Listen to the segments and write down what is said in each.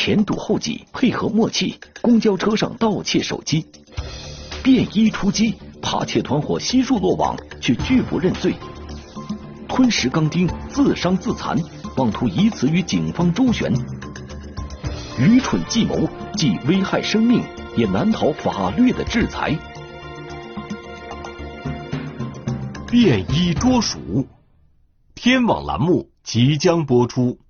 前堵后挤，配合默契，公交车上盗窃手机，便衣出击，扒窃团伙悉数落网，却拒不认罪。吞食钢钉，自伤自残，妄图以此与警方周旋，愚蠢计谋，既危害生命，也难逃法律的制裁。便衣捉鼠，天网栏目即将播出。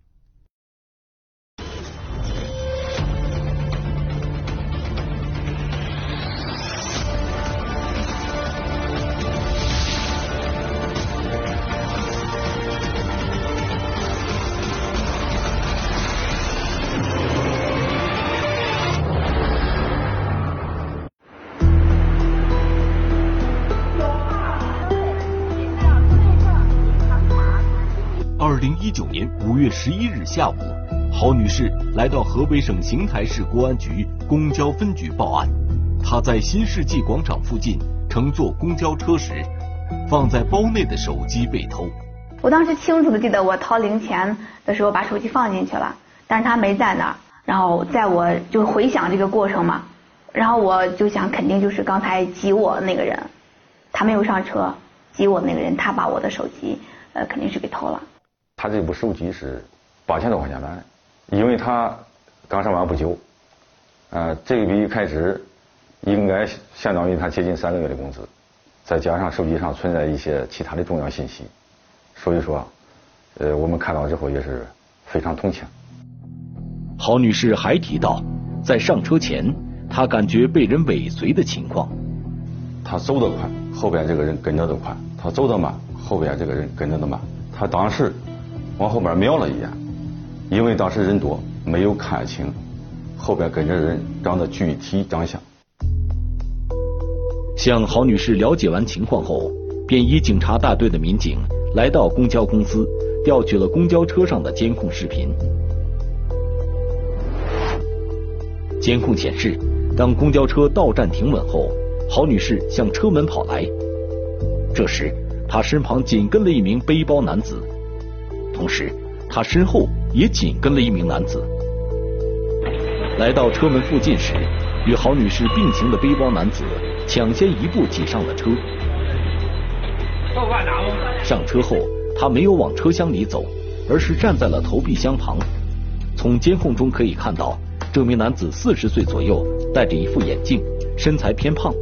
零一九年五月十一日下午，郝女士来到河北省邢台市公安局公交分局报案。她在新世纪广场附近乘坐公交车时，放在包内的手机被偷。我当时清楚的记得，我掏零钱的时候把手机放进去了，但是他没在那儿。然后在我就回想这个过程嘛，然后我就想，肯定就是刚才挤我那个人，他没有上车，挤我那个人，他把我的手机呃肯定是给偷了。他这部手机是八千多块钱买的，因为他刚上班不久，呃，这笔开支应该相当于他接近三个月的工资，再加上手机上存在一些其他的重要信息，所以说，呃，我们看到之后也是非常同情。郝女士还提到，在上车前，她感觉被人尾随的情况。他走得快，后边这个人跟着都快；他走得慢，后边这个人跟着的慢。他当时。往后边瞄了一眼，因为当时人多，没有看清后边跟着人长得具体长相。向郝女士了解完情况后，便衣警察大队的民警来到公交公司，调取了公交车上的监控视频。监控显示，当公交车到站停稳后，郝女士向车门跑来，这时她身旁紧跟了一名背包男子。同时，他身后也紧跟了一名男子。来到车门附近时，与郝女士并行的背包男子抢先一步挤上了车。上车后，他没有往车厢里走，而是站在了投币箱旁。从监控中可以看到，这名男子四十岁左右，戴着一副眼镜，身材偏胖，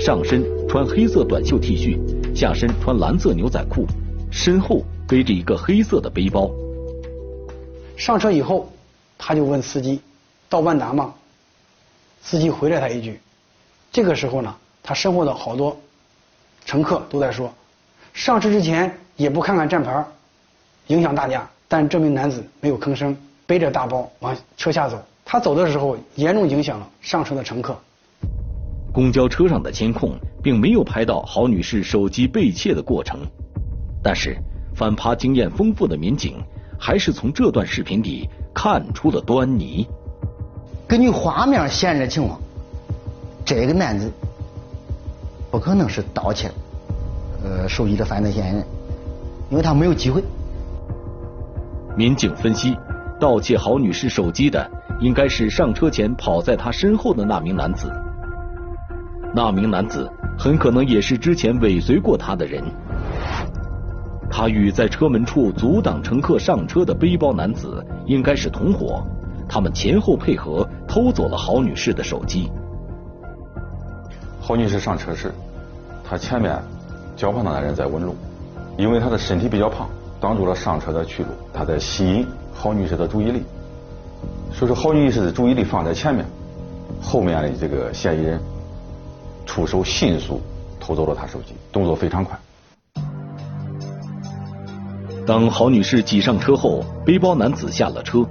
上身穿黑色短袖 T 恤，下身穿蓝色牛仔裤，身后。背着一个黑色的背包，上车以后，他就问司机：“到万达吗？”司机回了他一句。这个时候呢，他身后的好多乘客都在说：“上车之前也不看看站牌，影响大家。”但这名男子没有吭声，背着大包往车下走。他走的时候，严重影响了上车的乘客。公交车上的监控并没有拍到郝女士手机被窃的过程，但是。反扒经验丰富的民警，还是从这段视频里看出了端倪。根据画面显示的情况，这个男子不可能是盗窃呃手机的犯罪嫌疑人，因为他没有机会。民警分析，盗窃郝女士手机的应该是上车前跑在她身后的那名男子，那名男子很可能也是之前尾随过她的人。他与在车门处阻挡乘客上车的背包男子应该是同伙，他们前后配合偷走了郝女士的手机。郝女士上车时，她前面较胖的男人在问路，因为他的身体比较胖，挡住了上车的去路，他在吸引郝女士的注意力。所以说，郝女士的注意力放在前面，后面的这个嫌疑人出手迅速偷走了她手机，动作非常快。当郝女士挤上车后，背包男子下了车，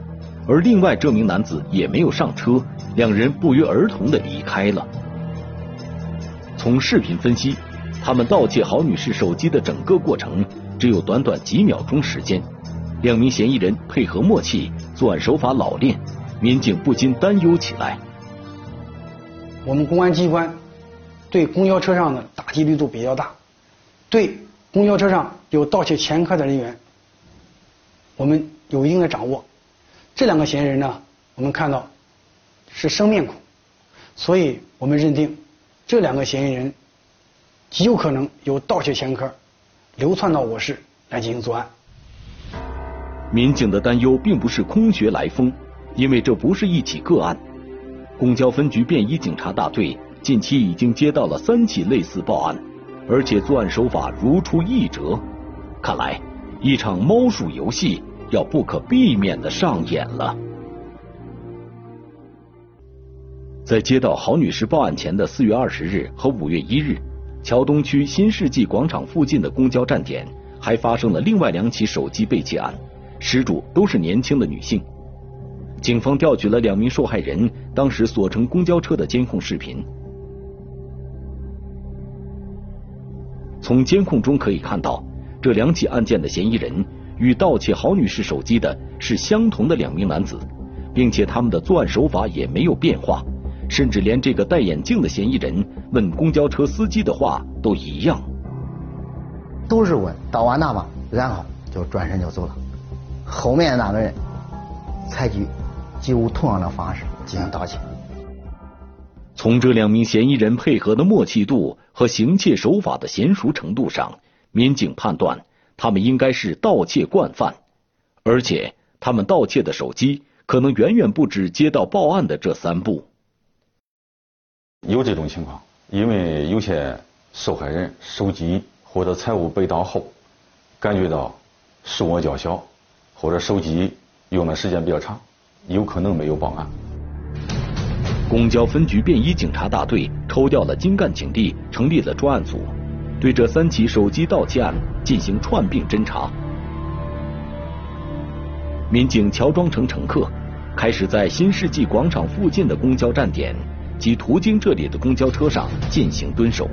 而另外这名男子也没有上车，两人不约而同的离开了。从视频分析，他们盗窃郝女士手机的整个过程只有短短几秒钟时间，两名嫌疑人配合默契，作案手法老练，民警不禁担忧起来。我们公安机关对公交车上的打击力度比较大，对公交车上有盗窃前科的人员。我们有一定的掌握，这两个嫌疑人呢，我们看到是生面孔，所以我们认定这两个嫌疑人极有可能有盗窃前科，流窜到我市来进行作案。民警的担忧并不是空穴来风，因为这不是一起个案。公交分局便衣警察大队近期已经接到了三起类似报案，而且作案手法如出一辙。看来，一场猫鼠游戏要不可避免的上演了。在接到郝女士报案前的四月二十日和五月一日，桥东区新世纪广场附近的公交站点还发生了另外两起手机被窃案，失主都是年轻的女性。警方调取了两名受害人当时所乘公交车的监控视频，从监控中可以看到，这两起案件的嫌疑人与盗窃郝女士手机的是相同的两名男子，并且他们的作案手法也没有变化。甚至连这个戴眼镜的嫌疑人问公交车司机的话都一样，都是问到完那吗？然后就转身就走了。后面那个人采取几乎同样的方式进行盗窃。从这两名嫌疑人配合的默契度和行窃手法的娴熟程度上，民警判断他们应该是盗窃惯犯，而且他们盗窃的手机可能远远不止接到报案的这三部。有这种情况，因为有些受害人手机或者财物被盗后，感觉到数额较小，或者手机用的时间比较长，有可能没有报案。公交分局便衣警察大队抽调了精干警力，成立了专案组，对这三起手机盗窃案进行串并侦查。民警乔装成乘客，开始在新世纪广场附近的公交站点。及途经这里的公交车上进行蹲守。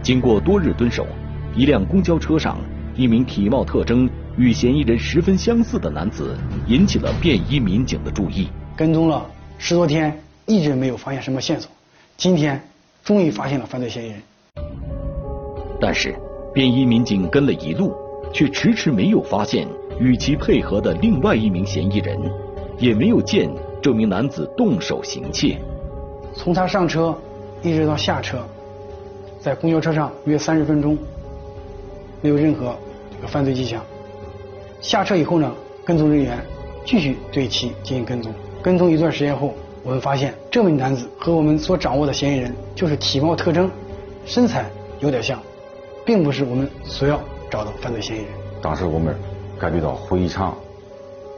经过多日蹲守，一辆公交车上，一名体貌特征与嫌疑人十分相似的男子引起了便衣民警的注意。跟踪了十多天，一直没有发现什么线索。今天终于发现了犯罪嫌疑人。但是，便衣民警跟了一路，却迟迟没有发现与其配合的另外一名嫌疑人，也没有见这名男子动手行窃。从他上车一直到下车，在公交车上约三十分钟，没有任何这个犯罪迹象。下车以后呢，跟踪人员继续对其进行跟踪。跟踪一段时间后，我们发现这名男子和我们所掌握的嫌疑人就是体貌特征、身材有点像，并不是我们所要找的犯罪嫌疑人。当时我们感觉到非常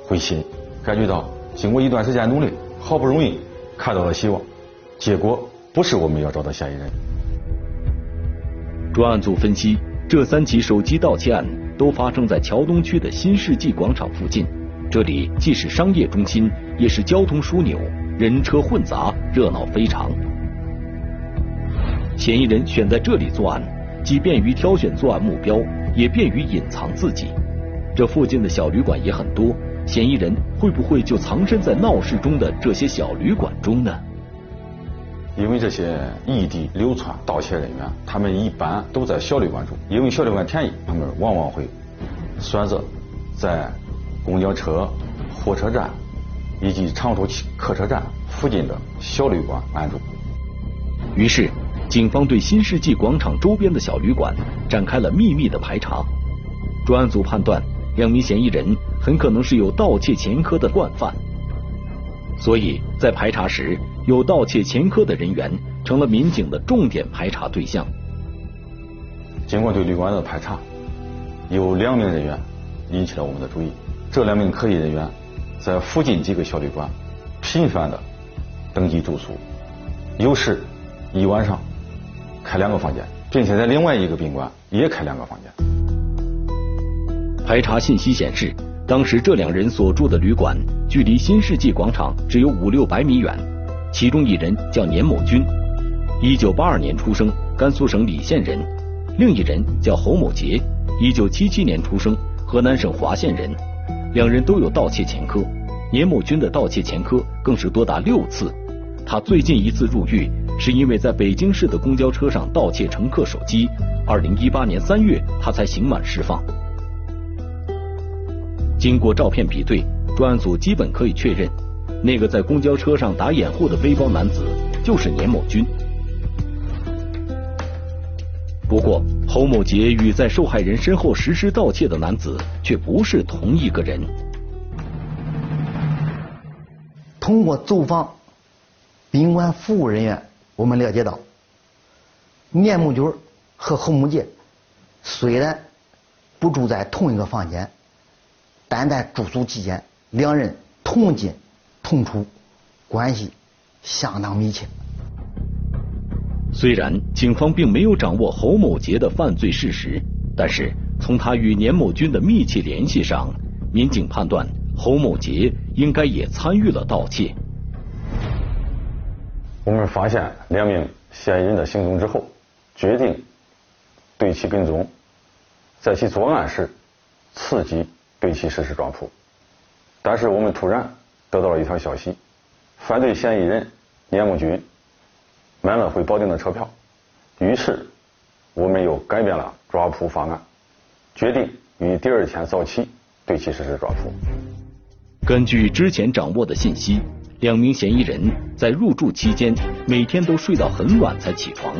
灰心，感觉到经过一段时间努力，好不容易看到了希望。结果不是我们要找的嫌疑人。专案组分析，这三起手机盗窃案都发生在桥东区的新世纪广场附近，这里既是商业中心，也是交通枢纽，人车混杂，热闹非常。嫌疑人选在这里作案，既便于挑选作案目标，也便于隐藏自己。这附近的小旅馆也很多，嫌疑人会不会就藏身在闹市中的这些小旅馆中呢？因为这些异地流窜盗窃人员，他们一般都在小旅馆住，因为小旅馆便宜，他们往往会选择在公交车、火车站以及长途客车站附近的小旅馆安住。于是，警方对新世纪广场周边的小旅馆展开了秘密的排查。专案组判断，两名嫌疑人很可能是有盗窃前科的惯犯，所以在排查时。有盗窃前科的人员成了民警的重点排查对象。经过对旅馆的排查，有两名人员引起了我们的注意。这两名可疑人员在附近几个小旅馆频繁的登记住宿，有时一晚上开两个房间，并且在另外一个宾馆也开两个房间。排查信息显示，当时这两人所住的旅馆距离新世纪广场只有五六百米远。其中一人叫年某军，一九八二年出生，甘肃省礼县人；另一人叫侯某杰，一九七七年出生，河南省滑县人。两人都有盗窃前科，年某军的盗窃前科更是多达六次。他最近一次入狱是因为在北京市的公交车上盗窃乘客手机，二零一八年三月他才刑满释放。经过照片比对，专案组基本可以确认。那个在公交车上打掩护的背包男子就是年某军。不过，侯某杰与在受害人身后实施盗窃的男子却不是同一个人。通过走访宾馆服务人员，我们了解到，年某军和侯某杰虽然不住在同一个房间，但在住宿期间，两人同进同出，关系相当密切。虽然警方并没有掌握侯某杰的犯罪事实，但是从他与年某军的密切联系上，民警判断侯某杰应该也参与了盗窃。我们发现两名嫌疑人的行踪之后，决定对其跟踪，在其作案时伺机对其实施抓捕。但是我们突然得到了一条消息，犯罪嫌疑人年某军。买了回保定的车票，于是我们又改变了抓捕方案，决定于第二天早起对其实施抓捕。根据之前掌握的信息，两名嫌疑人在入住期间每天都睡到很晚才起床，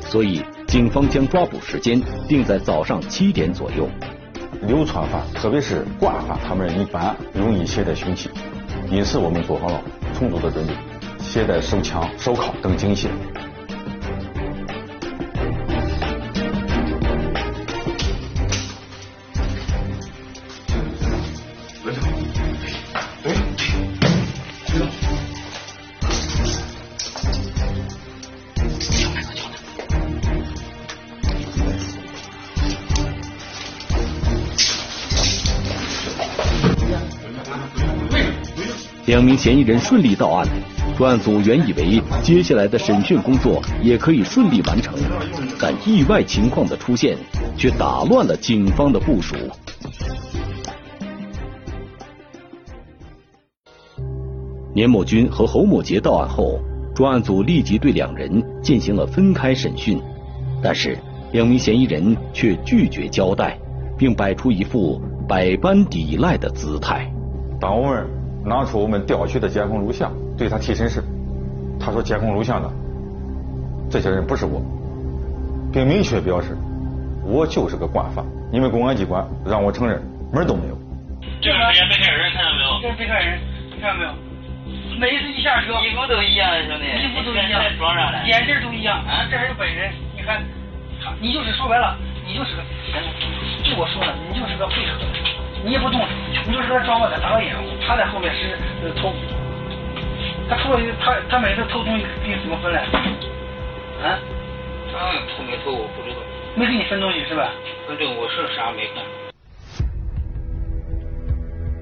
所以警方将抓捕时间定在早上七点左右。流窜犯，特别是惯犯，他们一般容易携带凶器，因此我们做好了充足的准备。携带手枪、手铐等警械。两名嫌疑人顺利到案。专案组原以为接下来的审讯工作也可以顺利完成，但意外情况的出现却打乱了警方的部署。年某军和侯某杰到案后，专案组立即对两人进行了分开审讯，但是两名嫌疑人却拒绝交代，并摆出一副百般抵赖的姿态。当我们拿出我们调取的监控录像。对他提审时，他说监控录像的这些人不是我，并明确表示我就是个惯犯。你们公安机关让我承认门都没有。这个被害人看到没有？这是被害人，你看到没有？每一次一下车，衣服都一样，兄弟，衣服都一样，装上了，眼镜都一样。啊，这还是本人，你看，你就是说白了，你就是个，就我说的，你就是个配合的，你也不动手，你就是个装个的打个掩护，他在后面是偷。他偷了，他他每次偷东西给你怎么分嘞？啊？他偷没偷我不知道。没给你分东西是吧？反正我是啥没干。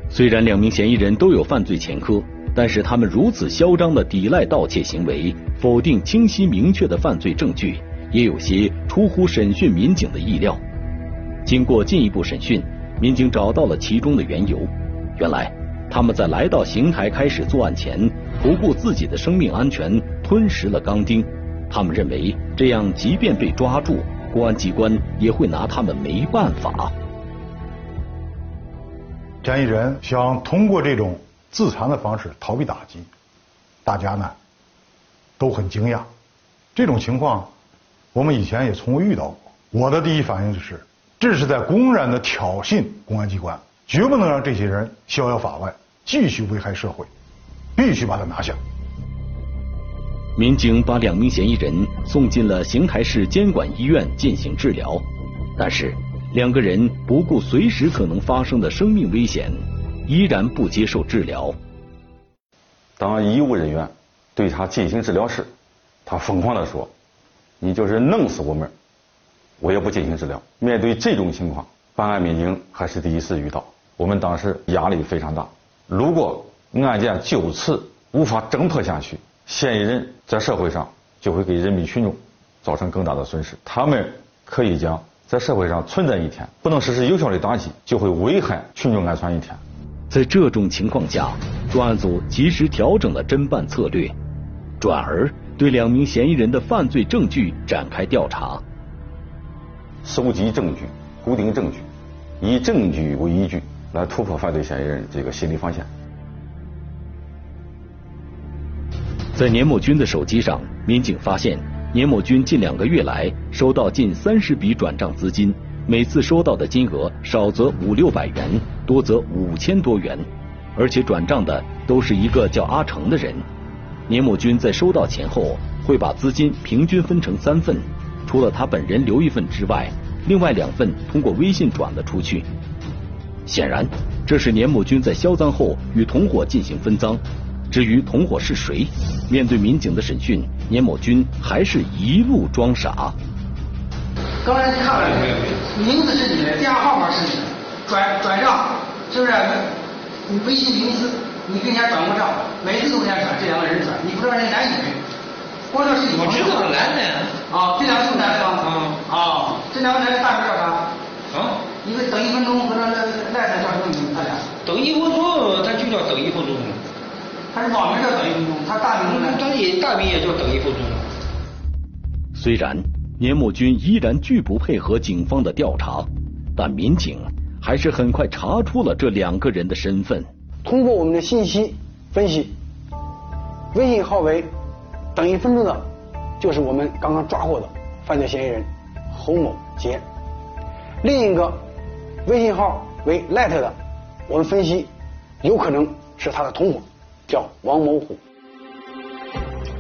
虽然两名嫌疑人都有犯罪前科，但是他们如此嚣张的抵赖盗窃行为，否定清晰明确的犯罪证据，也有些出乎审讯民警的意料。经过进一步审讯，民警找到了其中的缘由。原来。他们在来到邢台开始作案前，不顾自己的生命安全，吞食了钢钉。他们认为，这样即便被抓住，公安机关也会拿他们没办法。嫌疑人想通过这种自残的方式逃避打击，大家呢都很惊讶。这种情况，我们以前也从未遇到过。我的第一反应就是，这是在公然的挑衅公安机关。绝不能让这些人逍遥法外，继续危害社会，必须把他拿下。民警把两名嫌疑人送进了邢台市监管医院进行治疗，但是两个人不顾随时可能发生的生命危险，依然不接受治疗。当医务人员对他进行治疗时，他疯狂地说：“你就是弄死我们，我也不进行治疗。”面对这种情况，办案民警还是第一次遇到。我们当时压力非常大。如果案件就此无法侦破下去，嫌疑人在社会上就会给人民群众造成更大的损失。他们可以将在社会上存在一天，不能实施有效的打击，就会危害群众安全一天。在这种情况下，专案组及时调整了侦办策略，转而对两名嫌疑人的犯罪证据展开调查，收集证据，固定证据，以证据为依据。来突破犯罪嫌疑人这个心理防线。在年某军的手机上，民警发现年某军近两个月来收到近三十笔转账资金，每次收到的金额少则五六百元，多则五千多元，而且转账的都是一个叫阿成的人。年某军在收到钱后，会把资金平均分成三份，除了他本人留一份之外，另外两份通过微信转了出去。显然，这是年某军在销赃后与同伙进行分赃。至于同伙是谁，面对民警的审讯，年某军还是一路装傻。刚才你看了没有？名字是你的，电话号码是你的，转转账是不是？你微信名字，你给人家转过账，每次都给人家转，这两个人转，你不知道人家男女？光这是我知道男的。啊，这两个是男的吗？啊啊，这两个男的大名叫啥？啊？一个等一分钟和那那赖赖叫什么名字？他俩？等一分钟，他就叫等一分钟。他是网名叫等一分钟，他大名呢？他也大名也叫等一分钟。虽然年某军依然拒不配合警方的调查，但民警还是很快查出了这两个人的身份。通过我们的信息分析，微信号为等一分钟的，就是我们刚刚抓获的犯罪嫌疑人侯某杰。另一个微信号为 light 的，我们分析有可能是他的同伙。叫王某虎。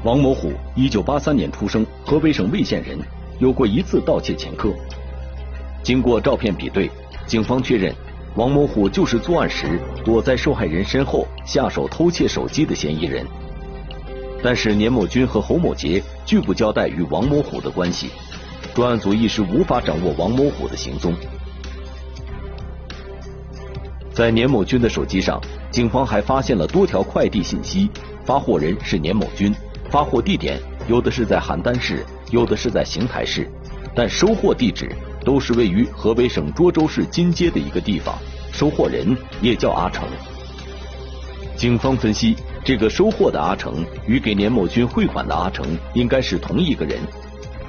王某虎，一九八三年出生，河北省魏县人，有过一次盗窃前科。经过照片比对，警方确认王某虎就是作案时躲在受害人身后下手偷窃手机的嫌疑人。但是年某军和侯某杰拒不交代与王某虎的关系，专案组一时无法掌握王某虎的行踪。在年某军的手机上，警方还发现了多条快递信息，发货人是年某军，发货地点有的是在邯郸市，有的是在邢台市，但收货地址都是位于河北省涿州市金街的一个地方，收货人也叫阿成。警方分析，这个收货的阿成与给年某军汇款的阿成应该是同一个人，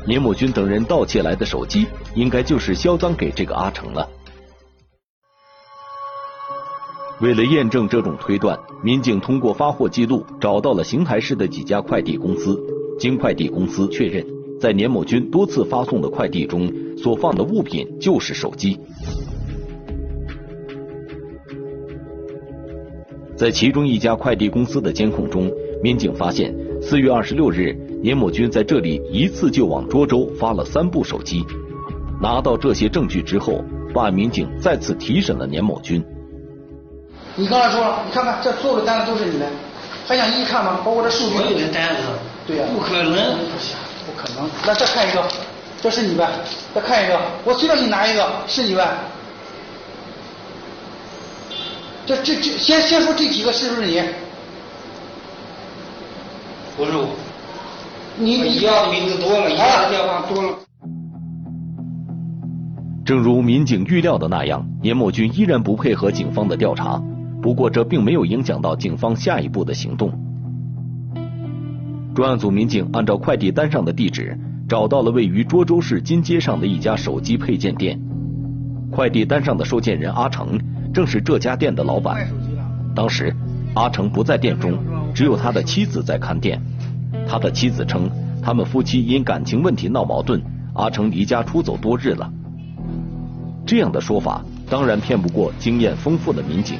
年某军等人盗窃来的手机，应该就是销赃给这个阿成了。为了验证这种推断，民警通过发货记录找到了邢台市的几家快递公司。经快递公司确认，在年某军多次发送的快递中，所放的物品就是手机。在其中一家快递公司的监控中，民警发现，四月二十六日，年某军在这里一次就往涿州发了三部手机。拿到这些证据之后，办案民警再次提审了年某军。你刚才说了，你看看这所有的单子都是你的，还想一一看吗？包括这数据。我有的单子。对呀。不可能。不行，不可能。那再看一个，这是你呗？再看一个，我随便给你拿一个，是你呗？这这这，先先说这几个是不是你？不是我。你你要的名字多了，要的电话多了。正如民警预料的那样，严某军依然不配合警方的调查。不过，这并没有影响到警方下一步的行动。专案组民警按照快递单上的地址，找到了位于涿州市金街上的一家手机配件店。快递单上的收件人阿成，正是这家店的老板。当时，阿成不在店中，只有他的妻子在看店。他的妻子称，他们夫妻因感情问题闹矛盾，阿成离家出走多日了。这样的说法。当然骗不过经验丰富的民警。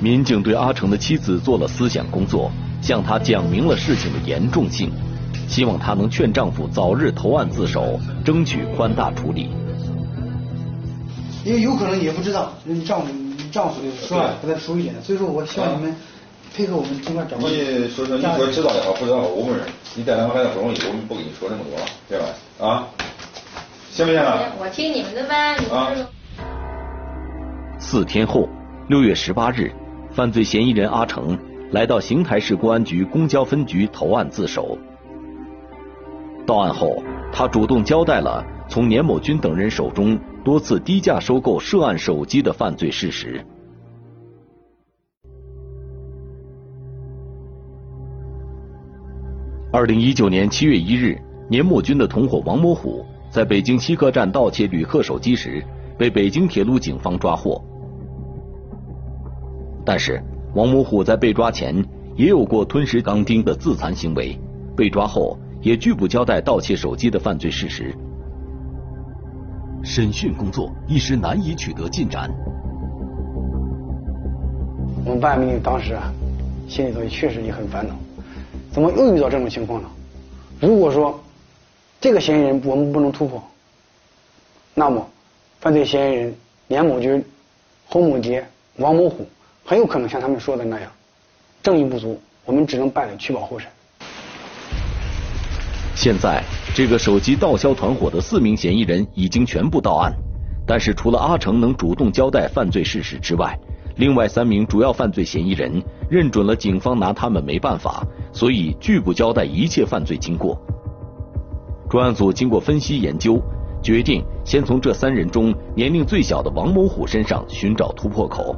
民警对阿成的妻子做了思想工作，向他讲明了事情的严重性，希望他能劝丈夫早日投案自首，争取宽大处理。因为有可能也不知道你丈夫丈夫的是吧，给他熟一点，所以说我希望你们配合我们尽快找。你说说，你说知道也好，不知道我们人，你带两个孩子不容易，我们不跟你说这么多了，对吧？啊，行不行啊？我听你们的呗，你们。四天后，六月十八日，犯罪嫌疑人阿成来到邢台市公安局公交分局投案自首。到案后，他主动交代了从年某军等人手中多次低价收购涉案手机的犯罪事实。二零一九年七月一日，年末军的同伙王某虎在北京西客站盗窃旅客手机时，被北京铁路警方抓获。但是，王某虎在被抓前也有过吞食钢钉的自残行为，被抓后也拒不交代盗窃手机的犯罪事实。审讯工作一时难以取得进展。我们办案民警当时啊，心里头也确实也很烦恼，怎么又遇到这种情况呢？如果说这个嫌疑人我们不能突破，那么犯罪嫌疑人连某军、侯某杰、王某虎很有可能像他们说的那样，证据不足，我们只能办理取保候审。现在，这个手机盗销团伙的四名嫌疑人已经全部到案，但是除了阿成能主动交代犯罪事实之外，另外三名主要犯罪嫌疑人认准了警方拿他们没办法，所以拒不交代一切犯罪经过。专案组经过分析研究，决定先从这三人中年龄最小的王某虎身上寻找突破口。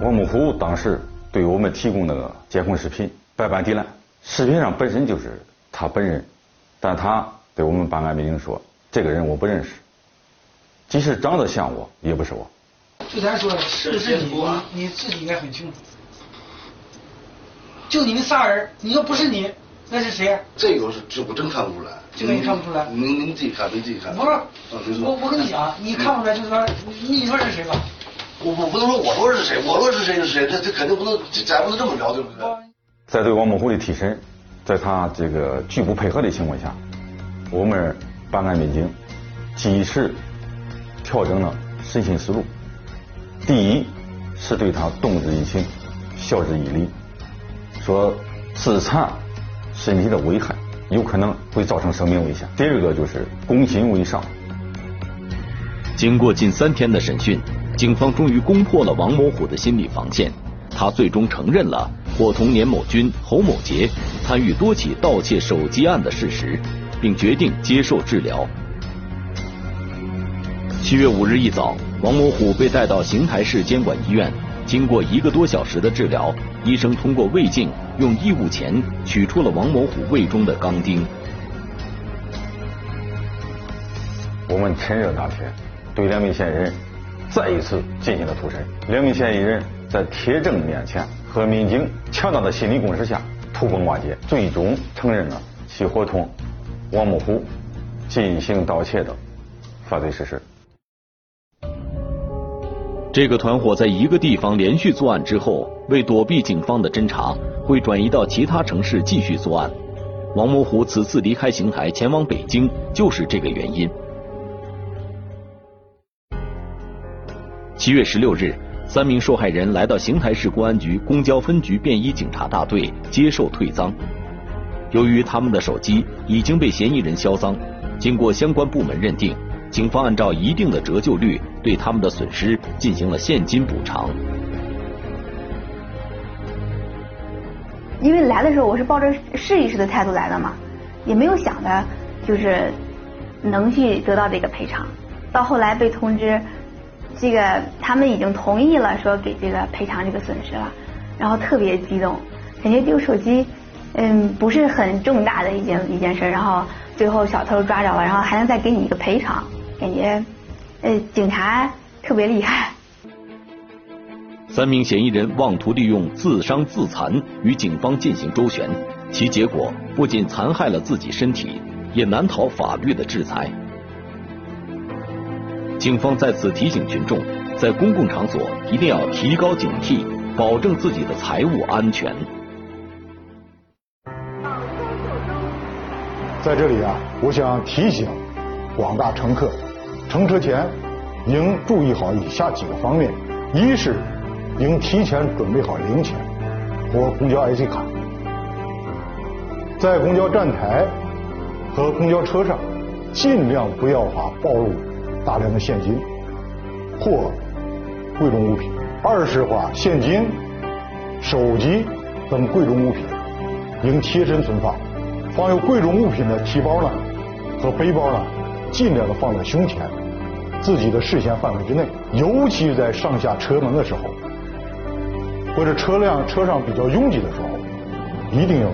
王某虎当时对我们提供那个监控视频，百般抵赖。视频上本身就是他本人，但他对我们办案民警说：“这个人我不认识，即使长得像我，也不是我。”就咱说是不是你？你你自己应该很清楚。就你们仨人，你说不是你，那是谁？这个是这我真看不出来。这个你看不出来？您您自己看，您自己看。不是，我我跟你讲，你看不出来就是说，你说是谁吧？我我不能说我说是谁，我说是谁是谁，这这肯定不能，咱不能这么聊，对不对？在对王某虎的提审，在他这个拒不配合的情况下，我们办案民警及时调整了审讯思路。第一是对他动之以情，晓之以理，说自残身体的危害有可能会造成生命危险。第二个就是攻心为上。经过近三天的审讯，警方终于攻破了王某虎的心理防线，他最终承认了。伙同年某军、侯某杰参与多起盗窃手机案的事实，并决定接受治疗。七月五日一早，王某虎被带到邢台市监管医院，经过一个多小时的治疗，医生通过胃镜用异物钳取出了王某虎胃中的钢钉。我们趁热打铁，对两名嫌疑人再一次进行了突审。两名嫌疑人在铁证面前。和民警强大的心理攻势下，土崩瓦解，最终承认了其伙同王某虎进行盗窃的犯罪事实。这个团伙在一个地方连续作案之后，为躲避警方的侦查，会转移到其他城市继续作案。王某虎此次离开邢台前往北京，就是这个原因。七月十六日。三名受害人来到邢台市公安局公交分局便衣警察大队接受退赃。由于他们的手机已经被嫌疑人销赃，经过相关部门认定，警方按照一定的折旧率对他们的损失进行了现金补偿。因为来的时候我是抱着试一试的态度来的嘛，也没有想着就是能去得到这个赔偿。到后来被通知。这个他们已经同意了，说给这个赔偿这个损失了，然后特别激动，感觉丢手机，嗯，不是很重大的一件一件事，然后最后小偷抓着了，然后还能再给你一个赔偿，感觉，呃，警察特别厉害。三名嫌疑人妄图利用自伤自残与警方进行周旋，其结果不仅残害了自己身体，也难逃法律的制裁。警方在此提醒群众，在公共场所一定要提高警惕，保证自己的财物安全。在这里啊，我想提醒广大乘客，乘车前应注意好以下几个方面：一是应提前准备好零钱或公交 IC 卡，在公交站台和公交车上尽量不要把暴露。大量的现金或贵重物品。二是话，现金、手机等贵重物品应贴身存放。放有贵重物品的提包呢和背包呢，尽量的放在胸前，自己的视线范围之内。尤其在上下车门的时候，或者车辆车上比较拥挤的时候，一定要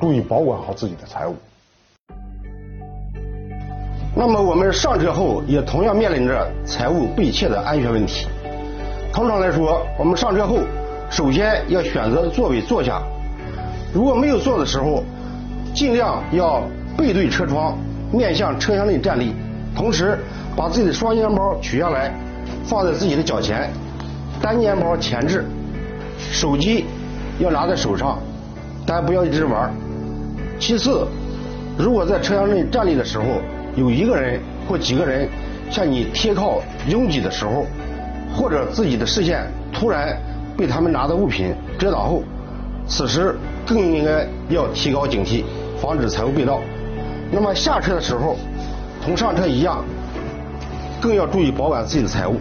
注意保管好自己的财物。那么我们上车后也同样面临着财物被窃的安全问题。通常来说，我们上车后首先要选择座位坐下，如果没有坐的时候，尽量要背对车窗，面向车厢内站立，同时把自己的双肩包取下来，放在自己的脚前，单肩包前置，手机要拿在手上，但不要一直玩。其次，如果在车厢内站立的时候，有一个人或几个人向你贴靠拥挤的时候，或者自己的视线突然被他们拿的物品遮挡后，此时更应该要提高警惕，防止财物被盗。那么下车的时候，同上车一样，更要注意保管自己的财物。